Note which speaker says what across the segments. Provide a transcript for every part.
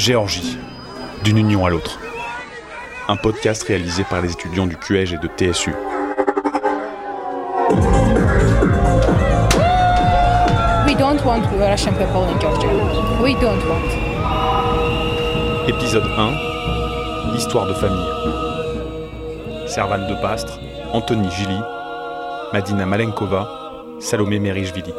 Speaker 1: Géorgie, d'une union à l'autre. Un podcast réalisé par les étudiants du QEG et de TSU.
Speaker 2: We don't want Russian people in Georgia. We don't want.
Speaker 1: Épisode 1 Histoire de famille. Servane de Pastre, Anthony Gilly, Madina Malenkova, Salomé Merichvili.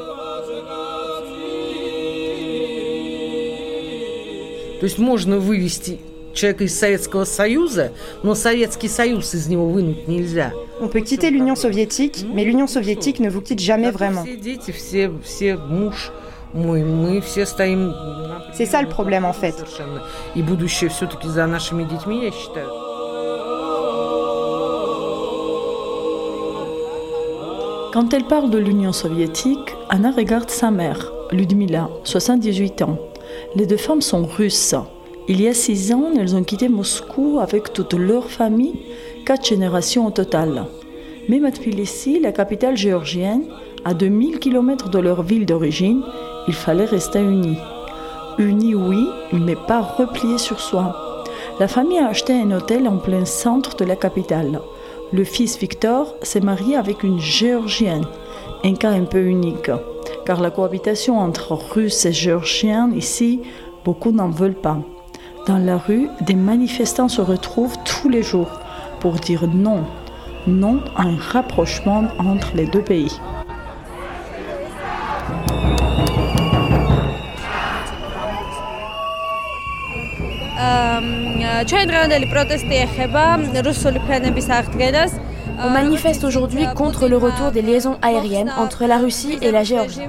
Speaker 3: То есть можно вывести человека из Советского Союза, но Советский Союз из него вынуть нельзя.
Speaker 4: On peut quitter l'Union soviétique, mais l'Union soviétique ne vous quitte jamais vraiment.
Speaker 3: Все дети, все, все муж мой, мы все стоим... на
Speaker 4: C'est ça le problème en fait.
Speaker 3: Совершенно. И будущее все-таки за нашими детьми, я считаю.
Speaker 5: Quand elle parle de l'Union soviétique, Anna regarde sa mère, Ludmila, 78 ans. Les deux femmes sont russes. Il y a six ans, elles ont quitté Moscou avec toute leur famille, quatre générations au total. Même à la capitale géorgienne, à 2000 km de leur ville d'origine, il fallait rester unis. Unis, oui, mais pas repliés sur soi. La famille a acheté un hôtel en plein centre de la capitale. Le fils Victor s'est marié avec une géorgienne, un cas un peu unique, car la cohabitation entre Russes et Géorgiens ici, beaucoup n'en veulent pas. Dans la rue, des manifestants se retrouvent tous les jours pour dire non, non à un rapprochement entre les deux pays.
Speaker 6: On manifeste aujourd'hui contre le retour des liaisons aériennes entre la Russie et la Géorgie.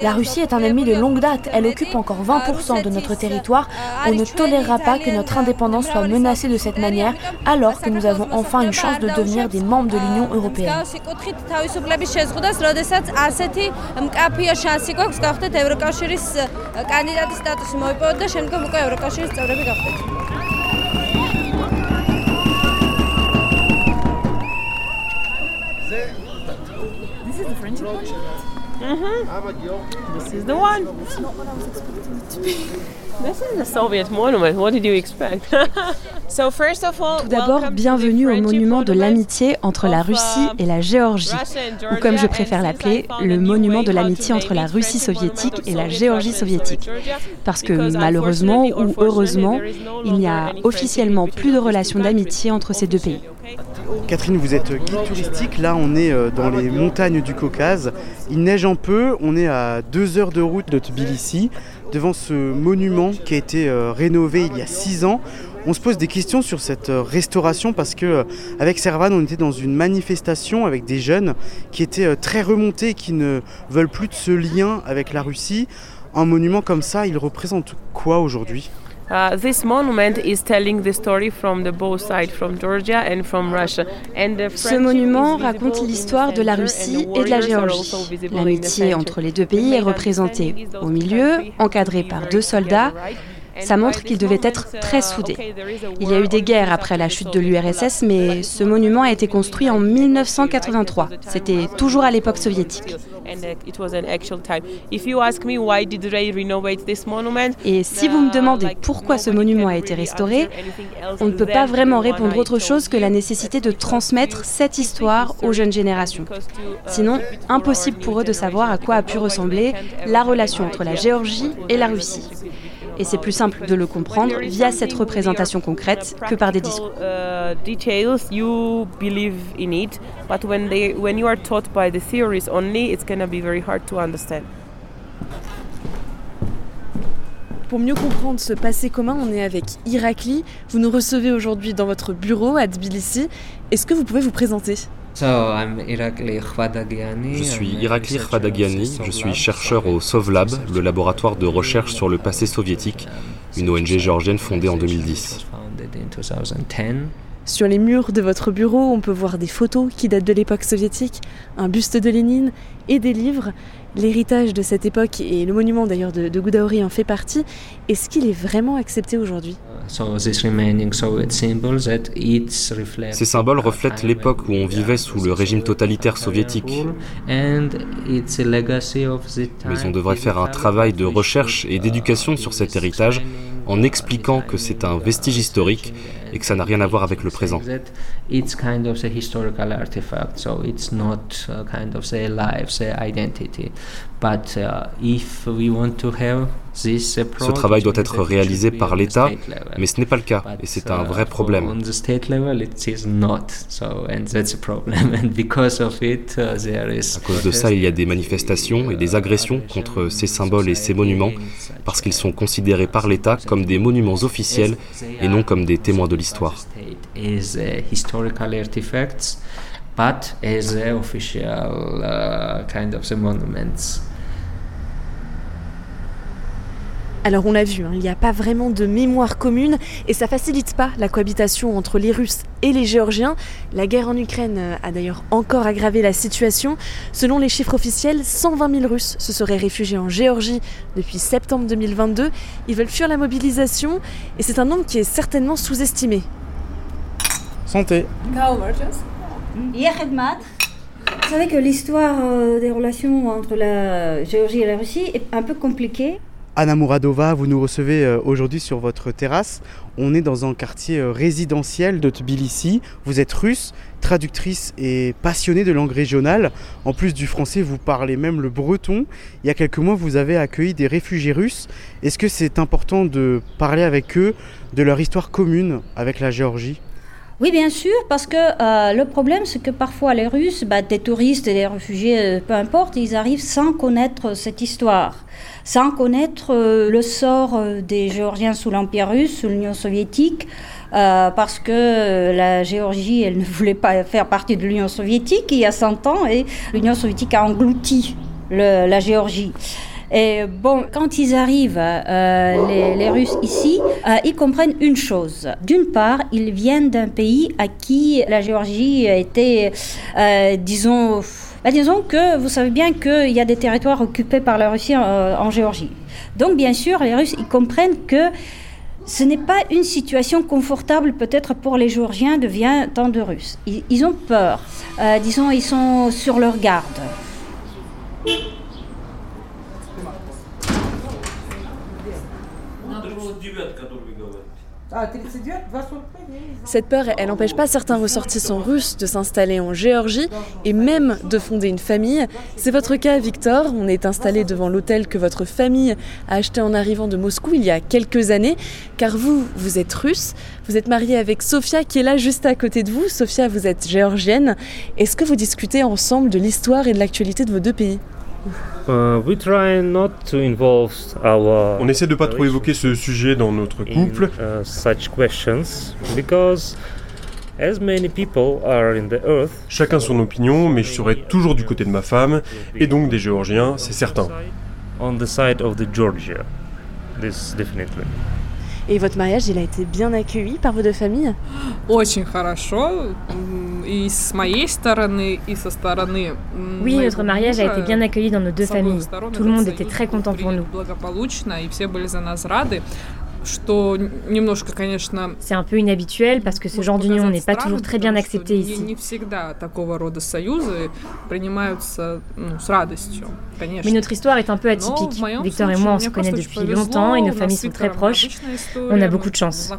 Speaker 6: La Russie est un ennemi de longue date. Elle occupe encore 20% de notre territoire. On ne tolérera pas que notre indépendance soit menacée de cette manière alors que nous avons enfin une chance de devenir des membres de l'Union européenne.
Speaker 7: This is the one. This is the Soviet monument. What did you expect? so first of all,
Speaker 8: d'abord, bienvenue au monument de l'amitié entre la Russie et la Géorgie, ou comme je préfère l'appeler, le monument de l'amitié entre la Russie soviétique et la Géorgie soviétique. Parce que malheureusement ou heureusement, il n'y a officiellement plus de relations d'amitié entre ces deux pays.
Speaker 9: Catherine, vous êtes guide touristique. Là, on est euh, dans les montagnes du Caucase. Il neige un peu. On est à deux heures de route de Tbilissi, devant ce monument qui a été euh, rénové il y a six ans. On se pose des questions sur cette euh, restauration parce que avec Servan, on était dans une manifestation avec des jeunes qui étaient très remontés qui ne veulent plus de ce lien avec la Russie. Un monument comme ça, il représente quoi aujourd'hui?
Speaker 7: Uh, this monument is telling the story from the both sides, from Georgia and from Russia. And the
Speaker 8: Ce monument raconte l'histoire
Speaker 7: the
Speaker 8: de la Russie et de la Géorgie. L'amitié entre les deux
Speaker 7: The
Speaker 8: pays est représentée au milieu,
Speaker 7: countries
Speaker 8: encadré
Speaker 7: have
Speaker 8: par deux soldats. Ça montre qu'ils devaient être très
Speaker 7: uh,
Speaker 8: soudés. Il y a eu des guerres après la chute de l'URSS, mais ce monument a été construit en 1983. C'était toujours à l'époque soviétique.
Speaker 7: Uh,
Speaker 8: Et si vous me demandez pourquoi ce monument a été restauré, on ne peut pas vraiment répondre autre chose que la nécessité de transmettre cette histoire aux jeunes générations. Sinon, impossible pour eux de savoir à quoi a pu ressembler la relation entre la Géorgie et la Russie. Et c'est plus simple de le comprendre via cette représentation concrète que par des discours.
Speaker 7: Uh, details you believe in it, but when they when you are taught by the theories only, it's gonna be very hard to understand.
Speaker 10: Pour mieux comprendre ce passé commun, on est avec Irakli. Vous nous recevez aujourd'hui dans votre bureau à Tbilissi. Est-ce que vous pouvez vous présenter?
Speaker 11: Je suis Irakli Khvadagiani, je suis chercheur au SovLab, le laboratoire de recherche sur le passé soviétique, une ONG géorgienne fondée en 2010.
Speaker 10: Sur les murs de votre bureau, on peut voir des photos qui datent de l'époque soviétique, un buste de Lénine et des livres. L'héritage de cette époque et le monument d'ailleurs de, de Goudaori en fait partie. Est-ce qu'il est vraiment accepté aujourd'hui?
Speaker 11: Ces symboles reflètent l'époque où on vivait sous le régime totalitaire soviétique. Mais on devrait faire un travail de recherche et d'éducation sur cet héritage en expliquant que c'est un vestige historique et que ça n'a rien à voir avec le présent. Ce travail doit être réalisé par l'État, mais ce n'est pas le cas, et c'est un vrai problème. À cause de ça, il y a des manifestations et des agressions contre ces symboles et ces monuments, parce qu'ils sont considérés par l'État comme des monuments officiels et non comme des témoins de l'histoire.
Speaker 12: but as official uh, kind of monuments.
Speaker 10: Alors on l'a vu, hein, il n'y a pas vraiment de mémoire commune et ça facilite pas la cohabitation entre les Russes et les Géorgiens. La guerre en Ukraine euh, a d'ailleurs encore aggravé la situation. Selon les chiffres officiels, 120 000 Russes se seraient réfugiés en Géorgie depuis septembre 2022. Ils veulent fuir la mobilisation et c'est un nombre qui est certainement sous-estimé.
Speaker 9: Santé.
Speaker 13: Vous savez que l'histoire euh, des relations entre la Géorgie et la Russie est un peu compliquée.
Speaker 9: Anna Mouradova, vous nous recevez euh, aujourd'hui sur votre terrasse. On est dans un quartier euh, résidentiel de Tbilissi. Vous êtes russe, traductrice et passionnée de langue régionale. En plus du français, vous parlez même le breton. Il y a quelques mois, vous avez accueilli des réfugiés russes. Est-ce que c'est important de parler avec eux de leur histoire commune avec la Géorgie?
Speaker 13: Oui, bien sûr, parce que euh, le problème, c'est que parfois les Russes, bah, des touristes et des réfugiés, peu importe, ils arrivent sans connaître cette histoire sans connaître euh, le sort euh, des Géorgiens sous l'Empire russe, sous l'Union soviétique, euh, parce que la Géorgie, elle ne voulait pas faire partie de l'Union soviétique il y a 100 ans, et l'Union soviétique a englouti la Géorgie. Et bon, quand ils arrivent, les, Russes ici, ils comprennent une chose. D'une part, ils viennent d'un pays à qui la Géorgie a été, disons, bah, disons que vous savez bien qu'il y a des territoires occupés par la Russie euh, en, Géorgie. Donc bien sûr, les Russes, ils comprennent que ce n'est pas une situation confortable peut-être pour les Géorgiens de venir tant de Russes. Ils, ont peur. Euh, disons, ils sont sur leur garde.
Speaker 10: Cette peur, elle n'empêche pas certains ressortissants russes de s'installer en Géorgie et même de fonder une famille. C'est votre cas, Victor. On est installé devant l'hôtel que votre famille a acheté en arrivant de Moscou il y a quelques années. Car vous, vous êtes russe. Vous êtes marié avec Sofia qui est là juste à côté de vous. Sofia, vous êtes géorgienne. Est-ce que vous discutez ensemble de l'histoire et de l'actualité de vos deux pays?
Speaker 14: On essaie de pas trop évoquer ce sujet dans notre couple. Chacun son opinion, mais je serai toujours du côté de ma femme et donc des Géorgiens, c'est certain.
Speaker 10: On the side of the Georgia. This definitely. Et votre mariage, il a été bien accueilli par vos deux familles?
Speaker 15: Oui,
Speaker 16: notre mariage a été bien accueilli dans nos deux familles. Tout le monde était très content pour nous. C'est un peu inhabituel parce que ce genre d'union n'est pas toujours très bien accepté ici. Mais notre histoire est un peu atypique. Victor et moi, on se connaît depuis longtemps et nos familles sont très proches. On a beaucoup de chance.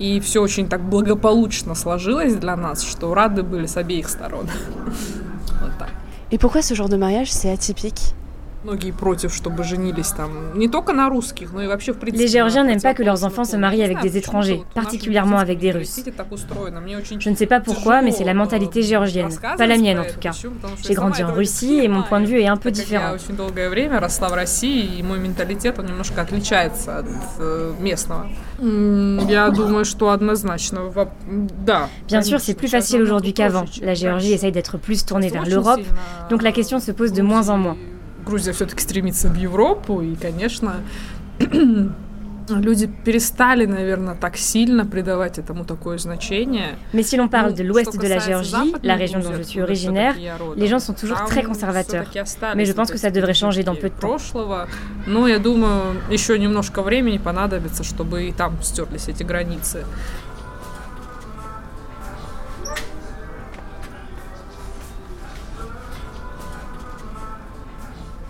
Speaker 15: И все очень так благополучно сложилось для нас, что рады были с обеих сторон.
Speaker 10: вот так. Et pourquoi ce genre de mariage c'est atypique
Speaker 16: Les Géorgiens n'aiment pas que leurs enfants se marient avec des étrangers, particulièrement avec des Russes. Je ne sais pas pourquoi, mais c'est la mentalité géorgienne, pas la mienne en tout cas. J'ai grandi en Russie et mon point de vue est un peu différent. Bien sûr, c'est plus facile aujourd'hui qu'avant. La Géorgie essaye d'être plus tournée vers l'Europe, donc la question se pose de moins en moins.
Speaker 15: Грузия все-таки стремится в Европу, и, конечно,
Speaker 16: Mais si l'on parle de l'ouest de la Géorgie, la région dont je suis originaire, les gens sont toujours très conservateurs. Mais je pense que ça devrait changer dans peu de temps.
Speaker 15: Но я думаю, еще немножко времени понадобится, чтобы и там стерлись эти границы.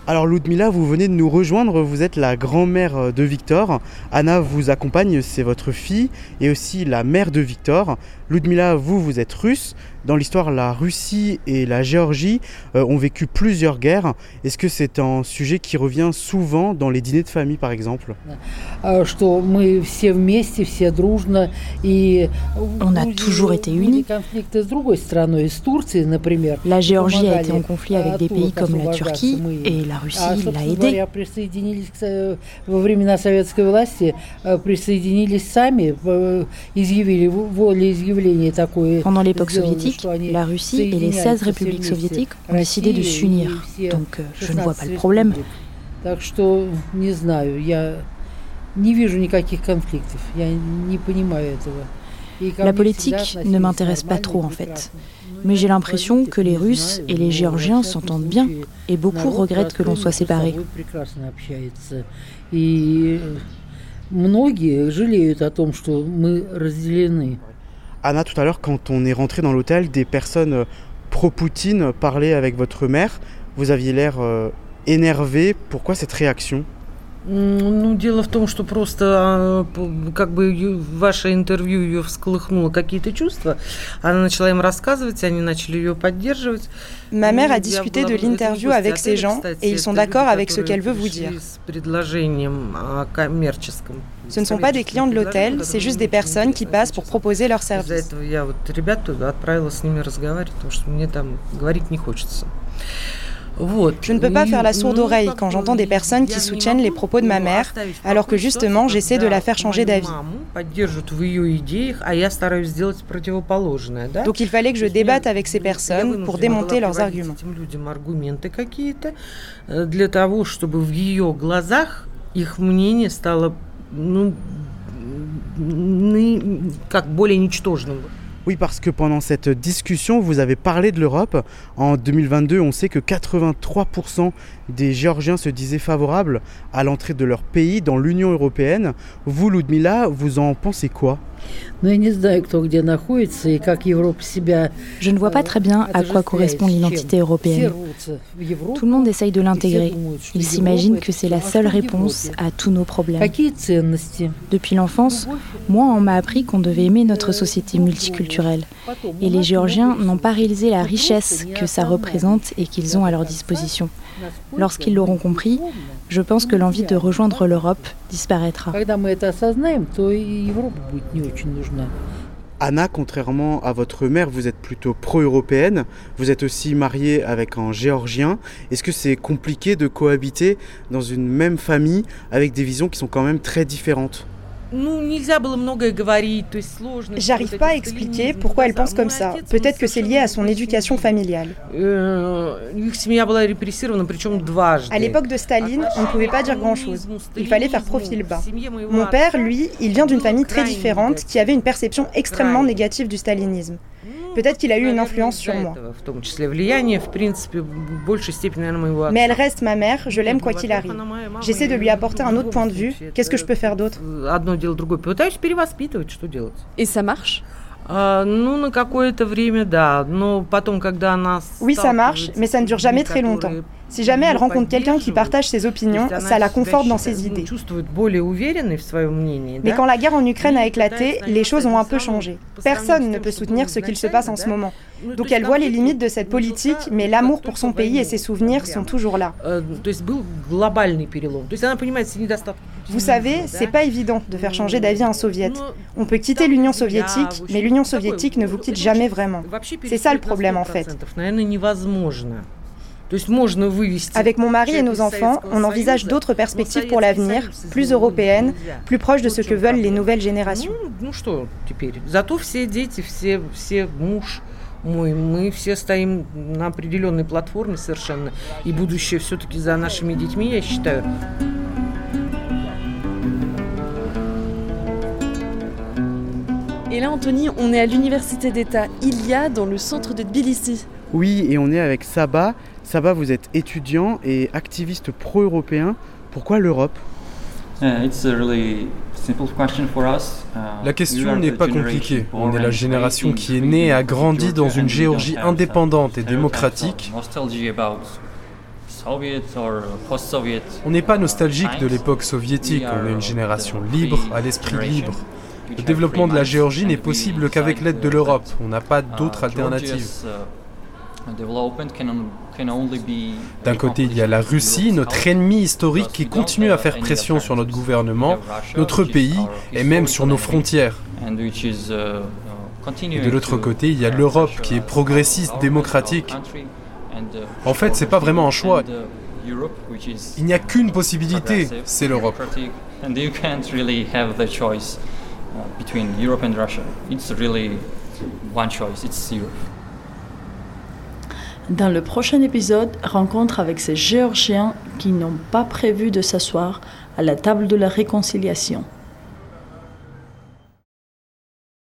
Speaker 9: Alors Ludmila, vous venez de nous rejoindre, vous êtes la grand-mère de Victor. Anna vous accompagne, c'est votre fille, et aussi la mère de Victor. Ludmila, vous, vous êtes russe. Dans l'histoire, la Russie et la Géorgie euh, ont vécu plusieurs guerres. Est-ce que c'est un sujet qui revient souvent dans les dîners de famille, par exemple?
Speaker 5: On
Speaker 17: a toujours été unis. La Géorgie a été en conflit avec des pays comme la Turquie et la Russie l'a aidé. Pendant l'époque soviétique, la Russie et les 16 républiques soviétiques ont décidé de s'unir. Donc je ne vois pas le problème. La politique ne m'intéresse pas trop en fait. Mais j'ai l'impression que les Russes et les Géorgiens s'entendent bien et beaucoup regrettent que l'on soit séparés.
Speaker 9: Anna, tout à l'heure, quand on est rentré dans l'hôtel, des personnes euh, pro-Poutine parlaient avec votre mère. Vous aviez l'air euh, énervé. Pourquoi cette réaction?
Speaker 4: Ну, дело в том, что просто как бы ваше интервью ее всколыхнуло какие-то чувства. Она начала им рассказывать, они начали ее поддерживать.
Speaker 3: Ma mère a discuté de l'interview avec ces gens et ils sont d'accord avec ce qu'elle veut vous dire. Ce ne sont pas des clients de l'hôtel, c'est juste des personnes qui passent pour proposer leurs services. Je ne peux pas faire la sourde oreille quand j'entends des personnes qui soutiennent les propos de ma mère, alors que justement j'essaie de la faire changer d'avis. Donc il fallait que je débatte avec ces personnes pour démonter leurs arguments.
Speaker 9: Oui, parce que pendant cette discussion, vous avez parlé de l'Europe. En 2022, on sait que 83% des Géorgiens se disaient favorables à l'entrée de leur pays dans l'Union européenne. Vous, Ludmila, vous en pensez quoi?
Speaker 17: Je ne vois pas très bien à quoi correspond l'identité européenne. Tout le monde essaye de l'intégrer. Il s'imagine que c'est la seule réponse à tous nos problèmes. Depuis l'enfance, moi, on m'a appris qu'on devait aimer notre société multiculturelle. Et les Géorgiens n'ont pas réalisé la richesse que ça représente et qu'ils ont à leur disposition. Lorsqu'ils l'auront compris, je pense que l'envie de rejoindre l'Europe disparaîtra.
Speaker 9: Anna, contrairement à votre mère, vous êtes plutôt pro-européenne. Vous êtes aussi mariée avec un Géorgien. Est-ce que c'est compliqué de cohabiter dans une même famille avec des visions qui sont quand même très différentes?
Speaker 3: J'arrive pas à expliquer pourquoi elle pense comme ça. Peut-être que c'est lié à son éducation familiale.
Speaker 4: Э,
Speaker 3: à l'époque de Staline, on ne pouvait pas dire grand-chose. Il fallait faire profil bas. Mon père, lui, il vient d'une famille très différente qui avait une perception extrêmement négative du stalinisme. Peut-être qu'il a eu une influence sur moi. Mais elle reste ma mère, je l'aime quoi qu'il arrive. J'essaie de lui apporter un autre point de vue. Qu'est-ce que je peux faire d'autre?
Speaker 10: Et ça marche?
Speaker 3: Oui, ça marche, mais ça ne dure jamais très longtemps. Si jamais elle rencontre quelqu'un qui partage ses opinions, ça la conforte dans ses idées. Mais quand la guerre en Ukraine a éclaté, les choses ont un peu changé. Personne ne peut soutenir ce qu'il se passe en ce moment. Donc elle voit les limites de cette politique, mais l'amour pour son pays et ses souvenirs sont toujours là. Vous savez, c'est pas évident de faire changer d'avis un soviète. On peut quitter l'Union soviétique, mais l'Union soviétique ne vous quitte jamais vraiment. C'est ça le problème en fait. Avec mon mari et nos enfants, on envisage d'autres perspectives pour l'avenir, plus européennes, plus proches de ce que veulent les nouvelles générations.
Speaker 4: мой, мы все стоим на определенной платформе совершенно, и будущее все-таки за нашими детьми, я считаю.
Speaker 10: Et là, Anthony, on est à l'université d'État Ilia, dans le centre de Tbilissi.
Speaker 9: Oui, et on est avec Saba. Saba, vous êtes étudiant et activiste pro-européen. Pourquoi l'Europe?
Speaker 18: La question n'est pas compliquée. On est la génération qui est née et a grandi dans une Géorgie indépendante et démocratique. On n'est pas nostalgique de l'époque soviétique, on est une génération libre, à l'esprit libre. Le développement de la Géorgie n'est possible qu'avec l'aide de l'Europe. On n'a pas d'autre alternative. D'un côté, il y a la Russie, notre ennemi historique qui continue à faire pression sur notre gouvernement, notre pays et même sur nos frontières. Et de l'autre côté, il y a l'Europe qui est progressiste, démocratique. En fait, c'est pas vraiment un choix. Il n'y a qu'une possibilité, c'est l'Europe.
Speaker 5: Dans le prochain épisode, rencontre avec ces Géorgiens qui n'ont pas prévu de s'asseoir à la table de la réconciliation.